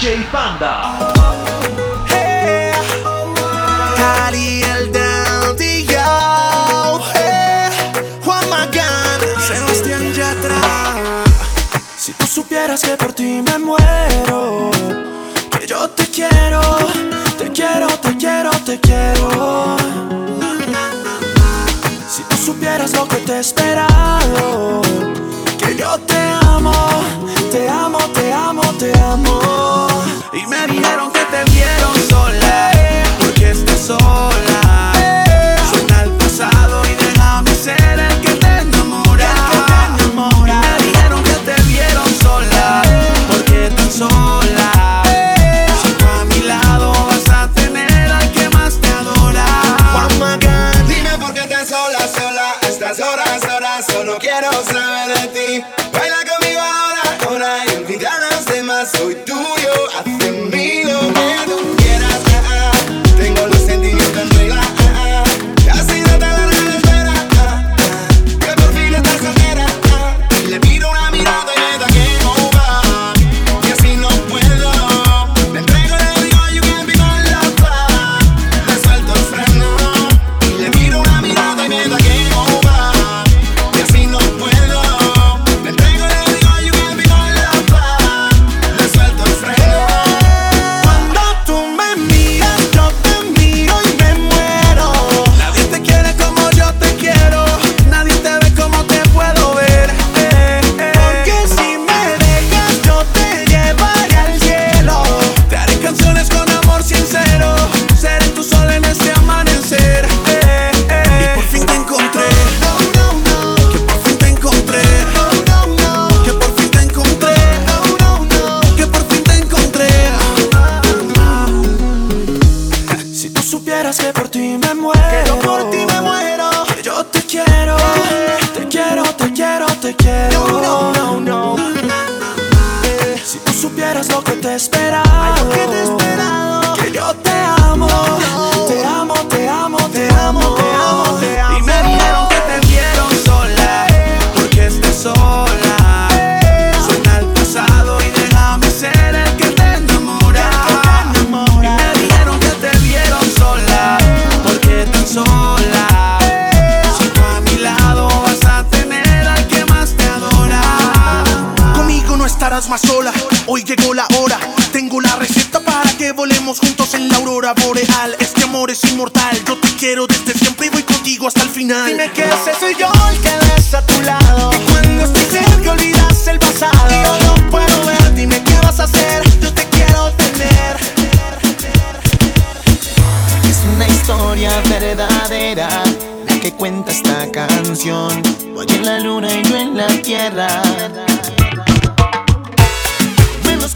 DJ Panda. Ariel Juan Magán, Sebastián Yatra. Si tú supieras que por ti me muero, que yo te quiero, te quiero, te quiero, te quiero. Si tú supieras lo que te he esperado, que yo te amo, te amo, te amo te amo y me dijeron que te vieron sola. tierra.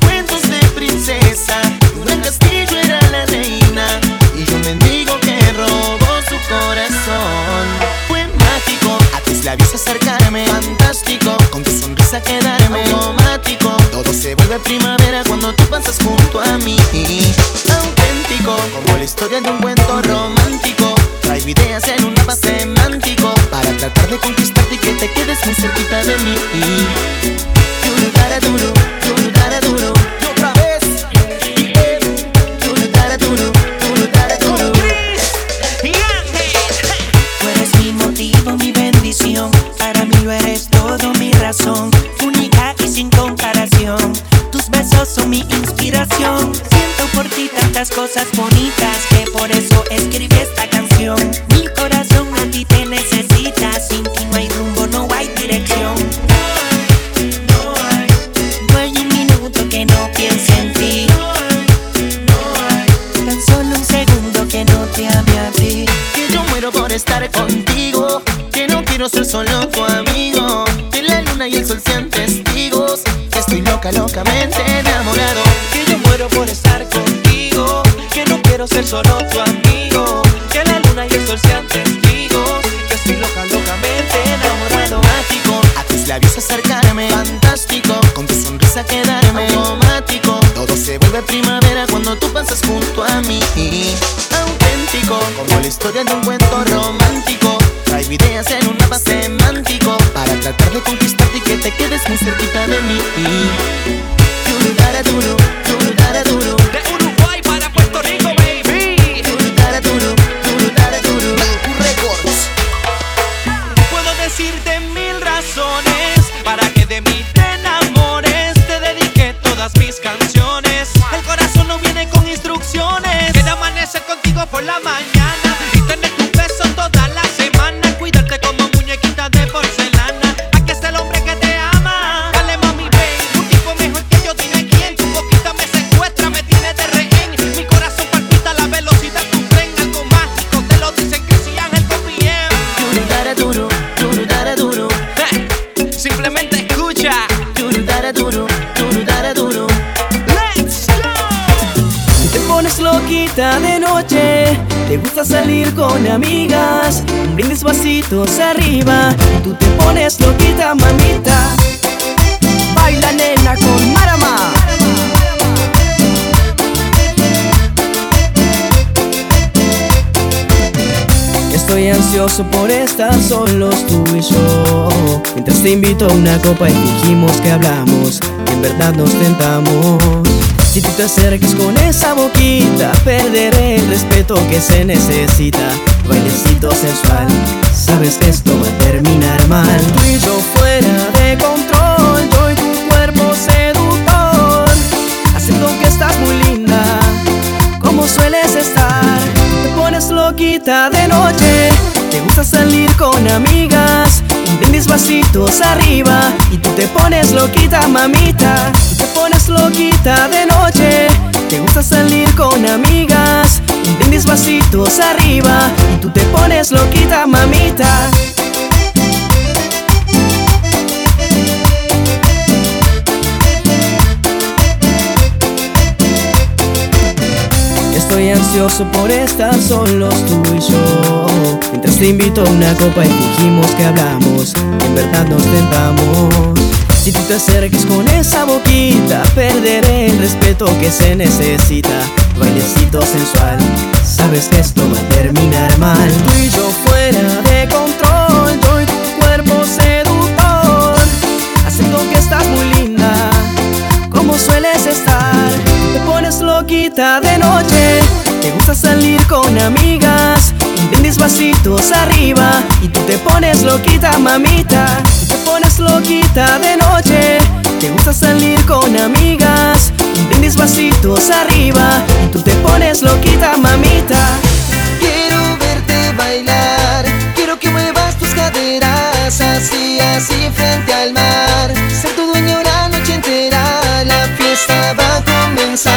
Cuentos de princesa, Dura Castillo era la reina y yo mendigo que robó su corazón. Fue mágico, a tus labios acercarme, fantástico, con tu sonrisa quedarme automático. Todo se vuelve primavera cuando tú pasas junto a mí. Auténtico, como la historia de un cuento romántico, traigo ideas en un mapa semántico para tratar de conquistar te quedes muy cerquita de mí. Duro para duro. historia de un cuento romántico. Traigo ideas en un mapa semántico para tratar de conquistarte y que te quedes muy cerquita de mí. Arriba, tú te pones loquita, mamita. Baila nena con Marama. Estoy ansioso por estar solos tú y yo Mientras te invito a una copa y dijimos que hablamos Que en verdad nos tentamos si tú te acerques con esa boquita, perderé el respeto que se necesita. Bailecito sensual, sabes que esto va a terminar mal. Tú y yo fuera de control, yo y tu cuerpo seductor. Haciendo que estás muy linda, como sueles estar. Te pones loquita de noche, te gusta salir con amigas. Un mis vasitos arriba y tú te pones loquita, mamita pones loquita de noche Te gusta salir con amigas Un vasitos arriba Y tú te pones loquita, mamita. Estoy ansioso por estar solos tú y yo. Mientras te invito a una copa y dijimos que hablamos en verdad nos tentamos. Si tú te acerques con esa boquita, perderé el respeto que se necesita. Bailecito sensual, sabes que esto va a terminar mal. Tú y yo fuera de control, yo y tu cuerpo seductor. Haciendo que estás muy linda, como sueles estar. Te pones loquita de noche, te gusta salir con amigas. Un vasitos arriba y tú te pones loquita, mamita pones loquita de noche Te gusta salir con amigas Un vasitos arriba tú te pones loquita, mamita. Quiero verte bailar Quiero que muevas tus caderas Así, así frente al mar. Ser tu dueño la noche entera La fiesta va a comenzar.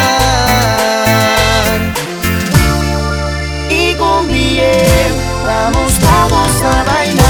Y con Vamos, vamos a bailar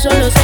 solo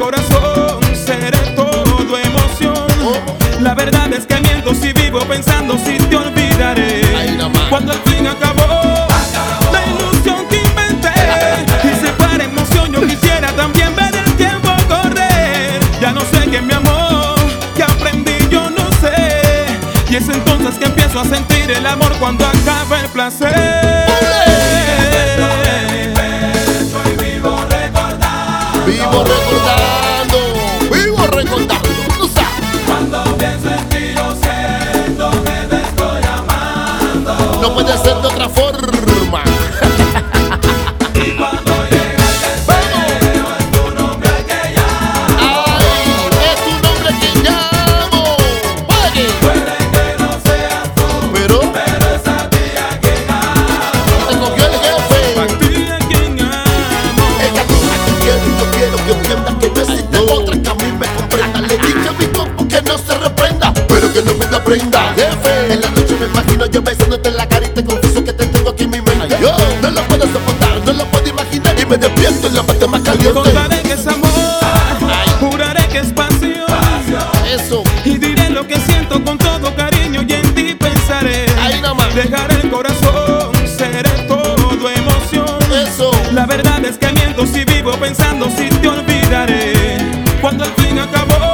corazón seré todo emoción. La verdad es que miento si vivo pensando si te olvidaré. Cuando el fin acabó, la ilusión que inventé y se para emoción, yo quisiera también ver el tiempo correr. Ya no sé qué mi amor, que aprendí yo no sé. Y es entonces que empiezo a sentir el amor cuando acaba el placer. Vivo recordar. no puede ser más. Contaré que es amor, Ay. juraré que es pasión. Eso. Y diré lo que siento con todo cariño y en ti pensaré. Ahí nomás. Dejaré el corazón, seré todo emoción. Eso. La verdad es que miento si vivo pensando si te olvidaré. Cuando el fin acabó.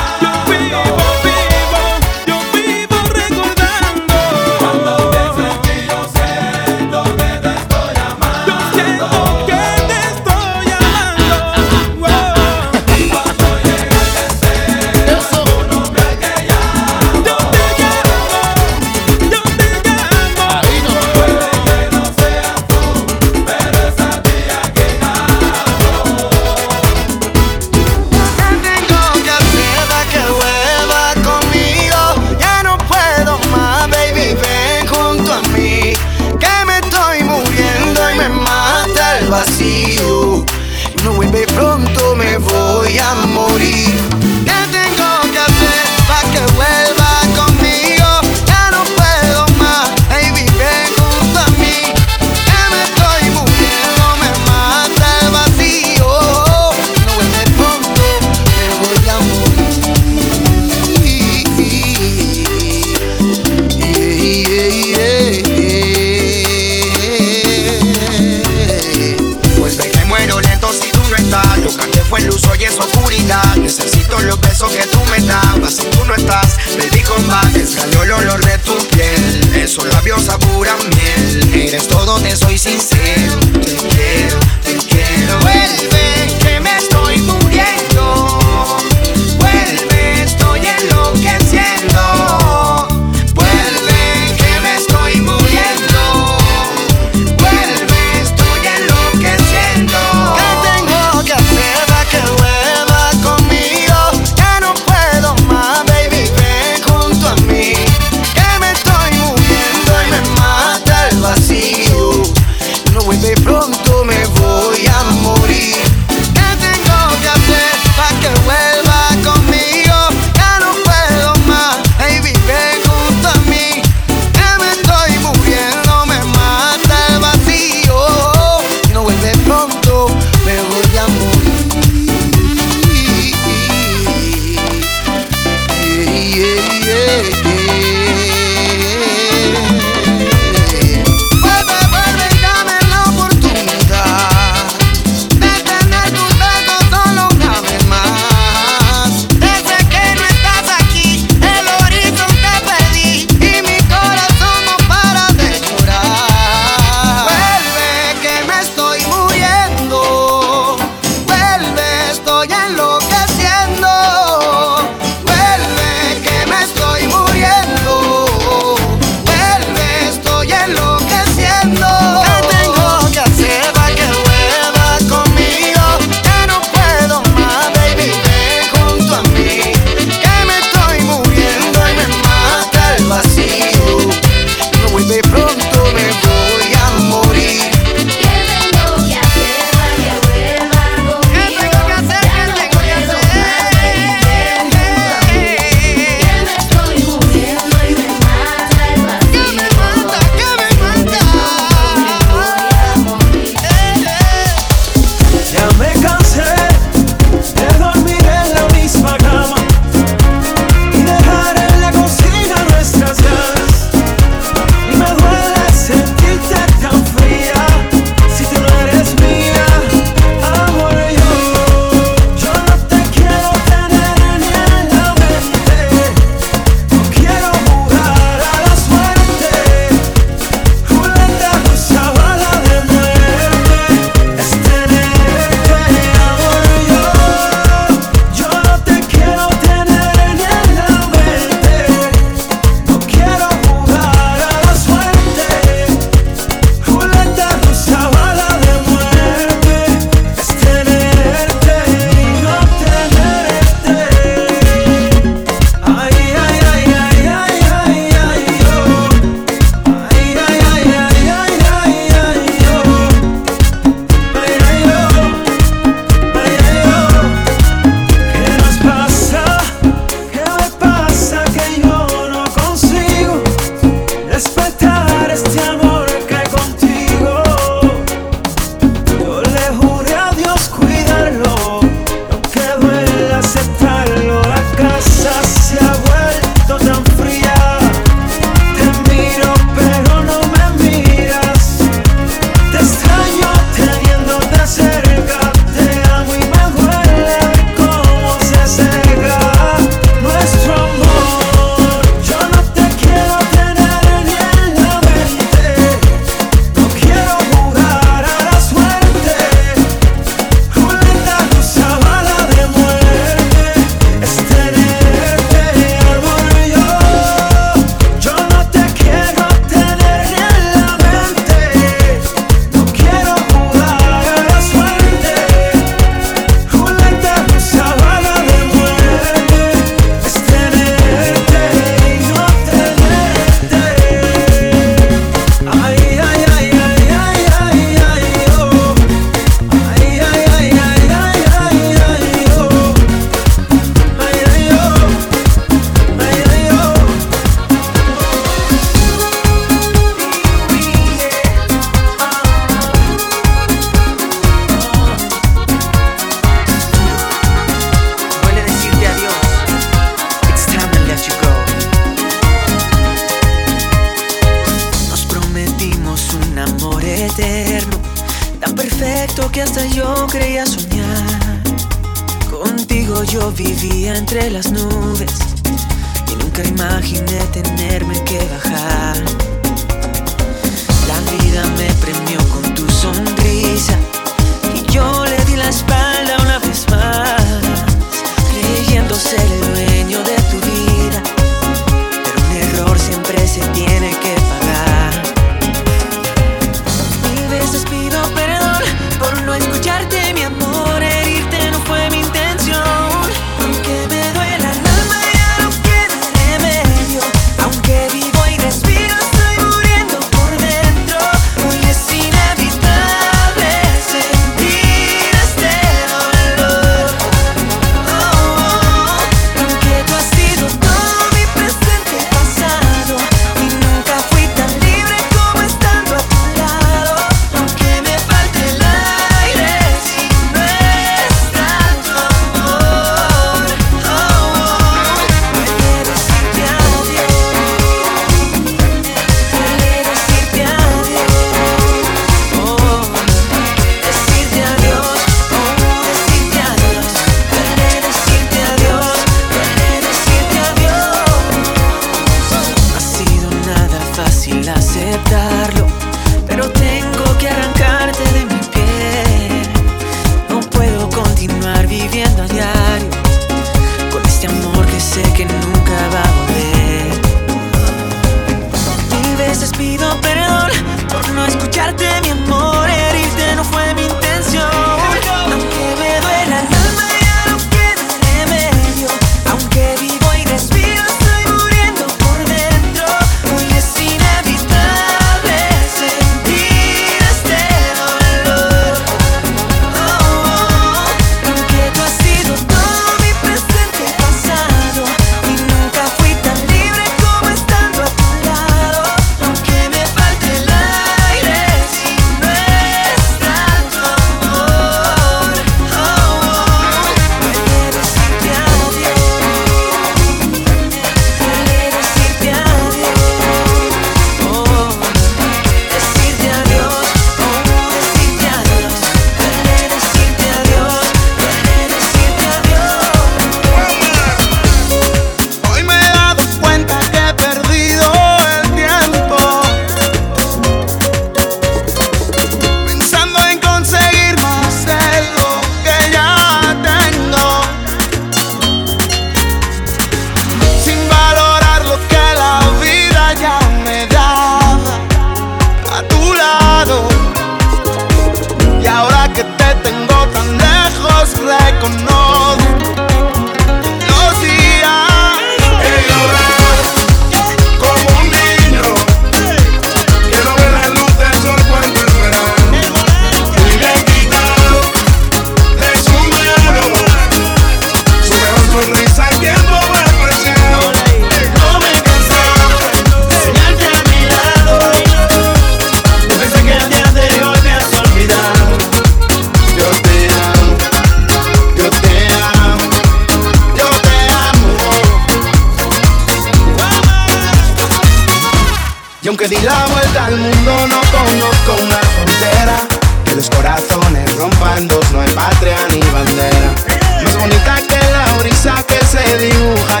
aunque di la vuelta al mundo, no conozco una frontera. Que los corazones rompan dos, no hay patria ni bandera. Más bonita que la brisa que se dibuja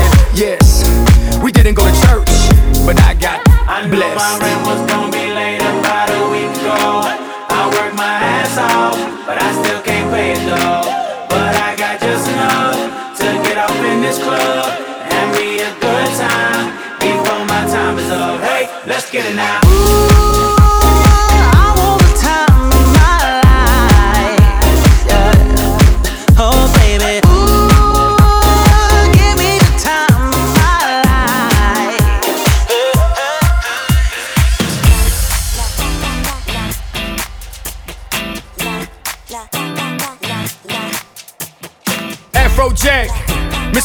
sin. Yes, we didn't go to church, but I got I knew blessed. my rent was gonna be late about a week ago. I worked my ass off, but I still can't pay it though. But I got just enough to get off in this club and be a good time before my time is up. Hey, let's get it now.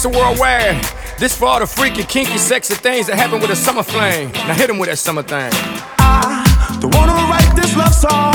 Jackson worldwide. This for all the freaky, kinky, sexy things that happen with a summer flame. Now hit him with that summer thing. I don't wanna write this love song.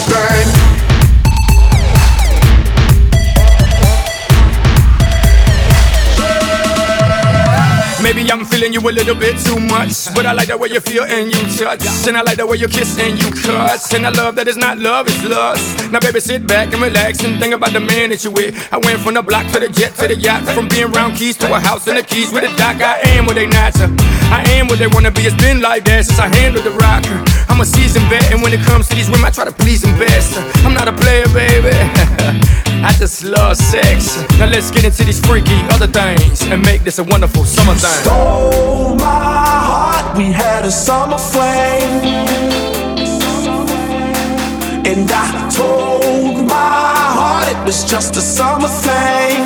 feeling you a little bit too much. But I like the way you feel and you touch. And I like the way you kiss and you cuss. And I love that it's not love, it's lust. Now, baby, sit back and relax and think about the man that you with. I went from the block to the jet to the yacht. From being round keys to a house in the keys with a dock. I am what they not. I am what they wanna be. It's been like that since I handled the rocker. I'm a seasoned vet, and when it comes to these women, I try to please them best. I'm not a player, baby. I just love sex. Now let's get into these freaky other things and make this a wonderful summer thing. Stole my heart, we had a summer flame. And I told my heart it was just a summer thing.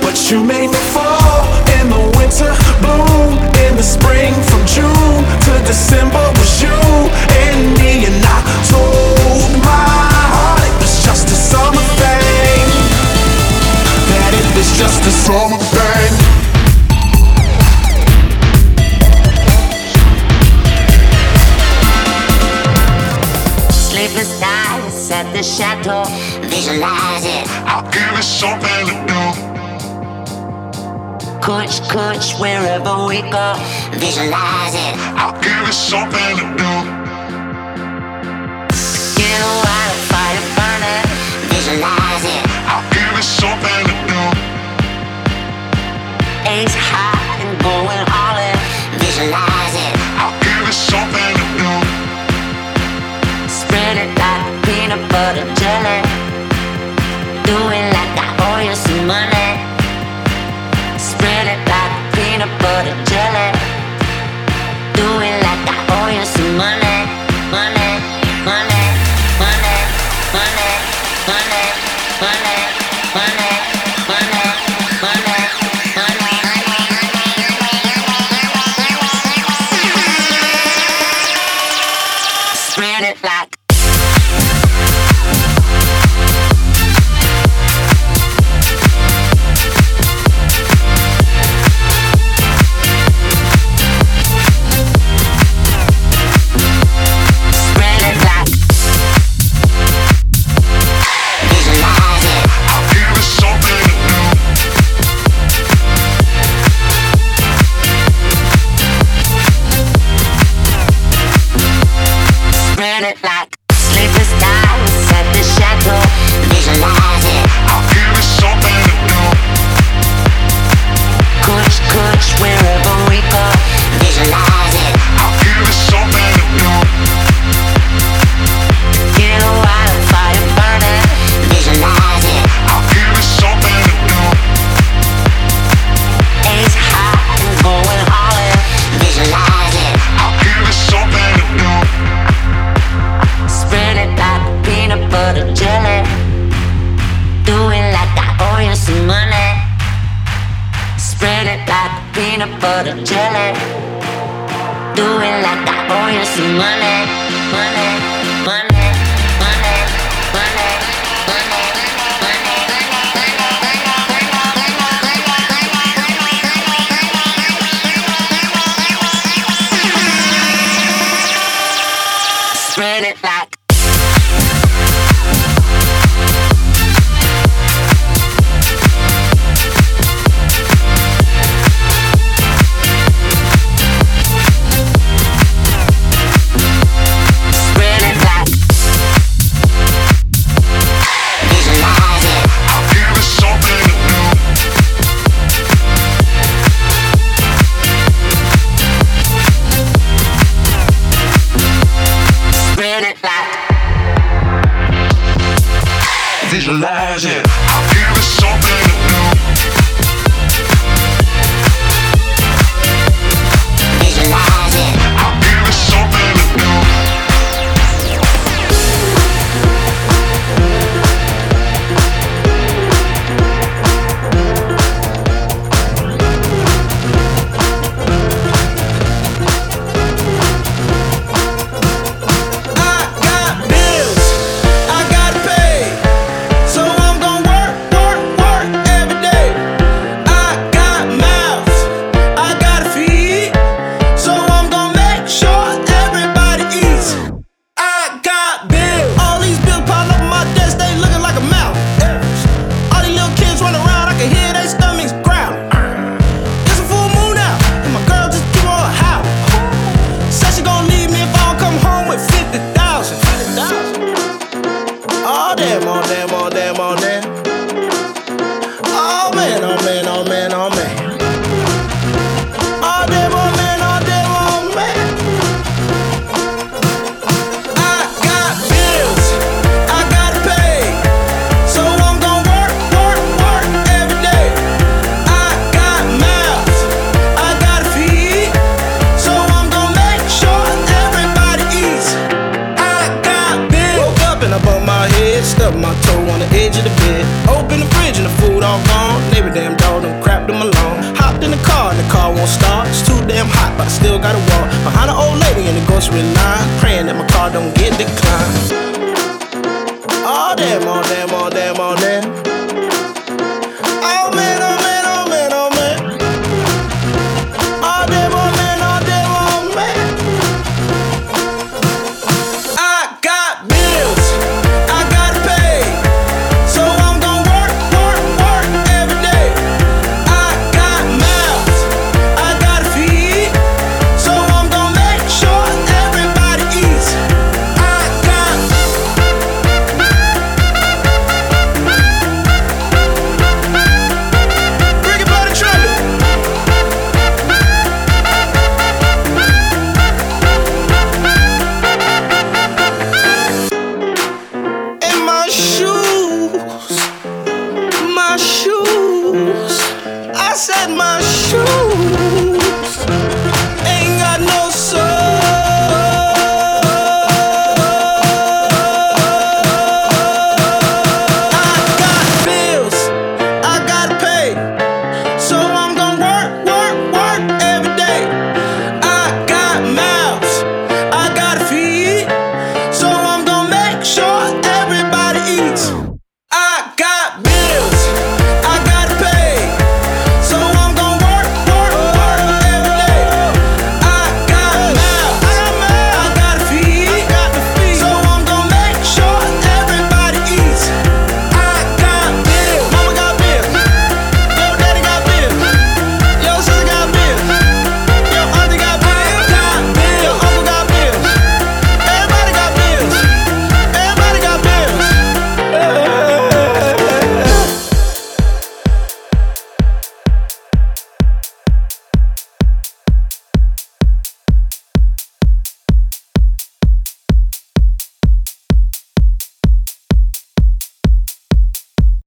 But you made me fall in the winter, bloom in the spring. From June to December was you and me. And I told my heart it was just a summer thing. That it was just a summer thing. Sleepless nights at the chateau, visualize it. I'll give it something to do. Kush, kush, wherever we go, visualize it. I'll give it something to do.